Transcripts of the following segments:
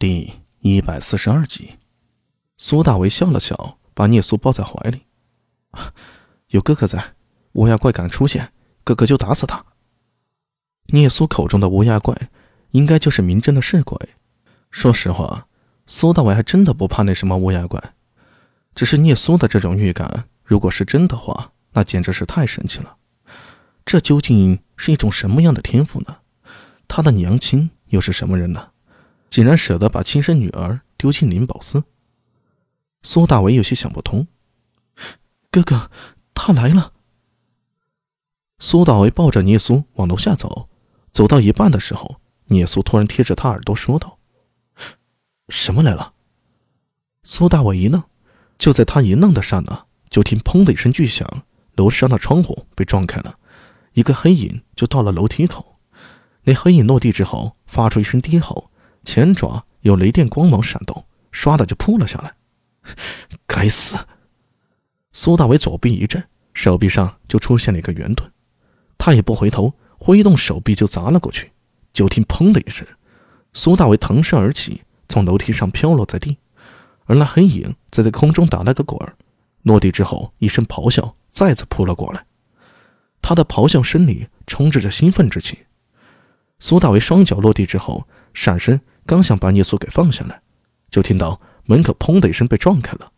第一百四十二集，苏大为笑了笑，把聂苏抱在怀里。有哥哥在，乌鸦怪敢出现，哥哥就打死他。聂苏口中的乌鸦怪，应该就是明真的是鬼。说实话，苏大为还真的不怕那什么乌鸦怪，只是聂苏的这种预感，如果是真的话，那简直是太神奇了。这究竟是一种什么样的天赋呢？他的娘亲又是什么人呢？竟然舍得把亲生女儿丢进灵宝寺，苏大为有些想不通。哥哥，他来了。苏大为抱着聂苏往楼下走，走到一半的时候，聂苏突然贴着他耳朵说道：“什么来了？”苏大伟一愣，就在他一愣的刹那，就听“砰”的一声巨响，楼上的窗户被撞开了，一个黑影就到了楼梯口。那黑影落地之后，发出一声低吼。前爪有雷电光芒闪动，唰的就扑了下来。该死！苏大伟左臂一震，手臂上就出现了一个圆盾，他也不回头，挥动手臂就砸了过去。就听“砰”的一声，苏大伟腾身而起，从楼梯上飘落在地，而那黑影则在空中打了个滚儿，落地之后一声咆哮，再次扑了过来。他的咆哮声里充斥着兴奋之情。苏大伟双脚落地之后，闪身。刚想把聂苏给放下来，就听到门口“砰”的一声被撞开了，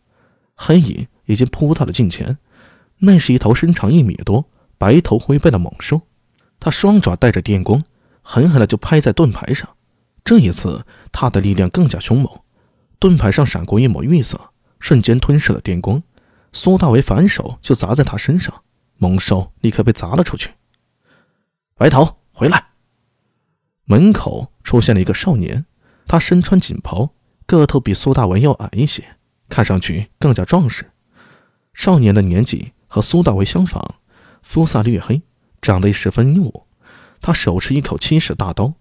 黑影已经扑到了近前。那是一头身长一米多、白头灰背的猛兽，它双爪带着电光，狠狠的就拍在盾牌上。这一次，它的力量更加凶猛，盾牌上闪过一抹绿色，瞬间吞噬了电光。苏大为反手就砸在他身上，猛兽立刻被砸了出去。白头，回来！门口出现了一个少年。他身穿锦袍，个头比苏大为要矮一些，看上去更加壮实。少年的年纪和苏大为相仿，肤色略黑，长得十分英武。他手持一口七尺大刀，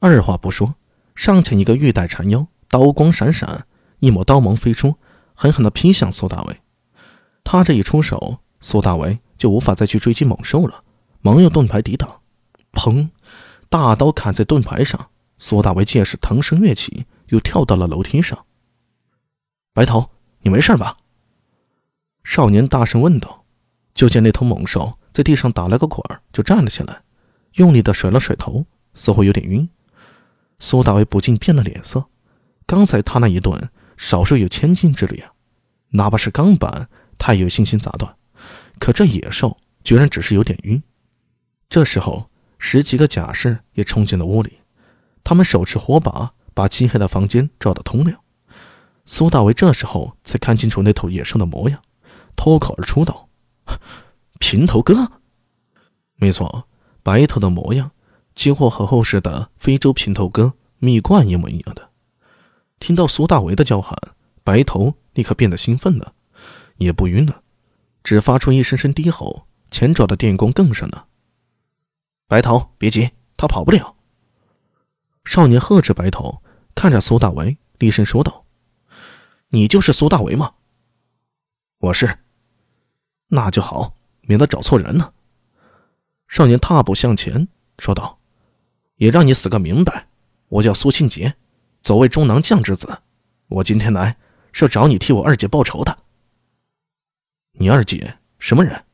二话不说，上前一个玉带缠腰，刀光闪闪，一抹刀芒飞出，狠狠地劈向苏大为。他这一出手，苏大为就无法再去追击猛兽了，忙用盾牌抵挡。砰！大刀砍在盾牌上。苏大为见势腾身跃起，又跳到了楼梯上。白头，你没事吧？少年大声问道。就见那头猛兽在地上打了个滚儿，就站了起来，用力的甩了甩头，似乎有点晕。苏大为不禁变了脸色。刚才他那一顿，少说有千斤之力啊，哪怕是钢板，他也有信心砸断。可这野兽居然只是有点晕。这时候，十几个甲士也冲进了屋里。他们手持火把，把漆黑的房间照得通亮。苏大为这时候才看清楚那头野兽的模样，脱口而出道：“平头哥。”没错，白头的模样几乎和后世的非洲平头哥蜜罐一模一样的。听到苏大为的叫喊，白头立刻变得兴奋了，也不晕了，只发出一声声低吼，前爪的电光更甚了。白头，别急，他跑不了。少年呵斥白头，看着苏大为，厉声说道：“你就是苏大为吗？”“我是。”“那就好，免得找错人了。”少年踏步向前说道：“也让你死个明白。我叫苏庆杰，左卫中郎将之子。我今天来是找你替我二姐报仇的。”“你二姐什么人？”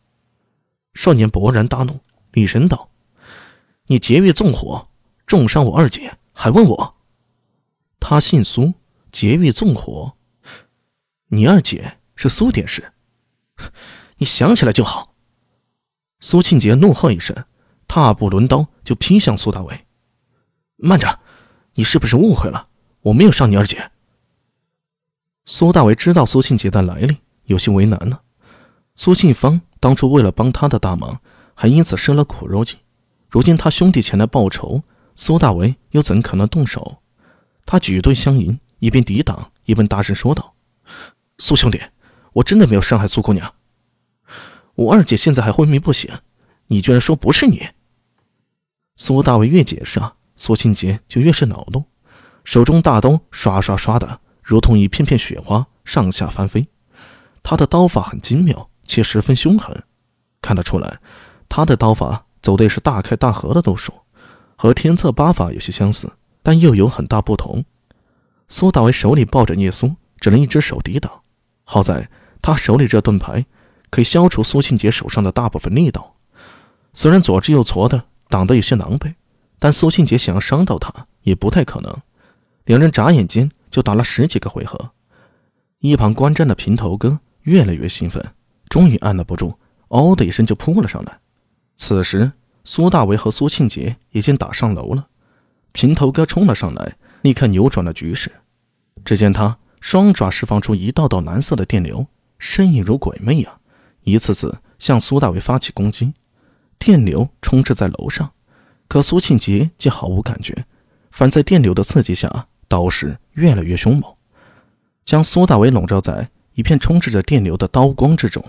少年勃然大怒，厉声道：“你劫狱纵火，重伤我二姐！”还问我，他姓苏，劫狱纵火。你二姐是苏典士，你想起来就好。苏庆杰怒喝一声，踏步抡刀就劈向苏大伟。慢着，你是不是误会了？我没有伤你二姐。苏大伟知道苏庆杰的来历，有些为难了。苏庆芳当初为了帮他的大忙，还因此生了苦肉计。如今他兄弟前来报仇。苏大为又怎可能动手？他举盾相迎，一边抵挡，一边大声说道：“苏兄弟，我真的没有伤害苏姑娘。我二姐现在还昏迷不醒，你居然说不是你？”苏大为越解释，啊苏庆杰就越是恼怒，手中大刀刷刷刷的，如同一片片雪花上下翻飞。他的刀法很精妙，且十分凶狠，看得出来，他的刀法走的也是大开大合的路数。和天策八法有些相似，但又有很大不同。苏大为手里抱着聂苏，只能一只手抵挡。好在他手里这盾牌可以消除苏庆杰手上的大部分力道，虽然左支右矬的挡得有些狼狈，但苏庆杰想要伤到他也不太可能。两人眨眼间就打了十几个回合。一旁观战的平头哥越来越兴奋，终于按捺不住，嗷的一声就扑了上来。此时，苏大为和苏庆杰已经打上楼了。平头哥冲了上来，立刻扭转了局势。只见他双爪释放出一道道蓝色的电流，身影如鬼魅一样，一次次向苏大为发起攻击。电流充斥在楼上，可苏庆杰却毫无感觉，反在电流的刺激下，刀势越来越凶猛。将苏大为笼罩在一片充斥着电流的刀光之中。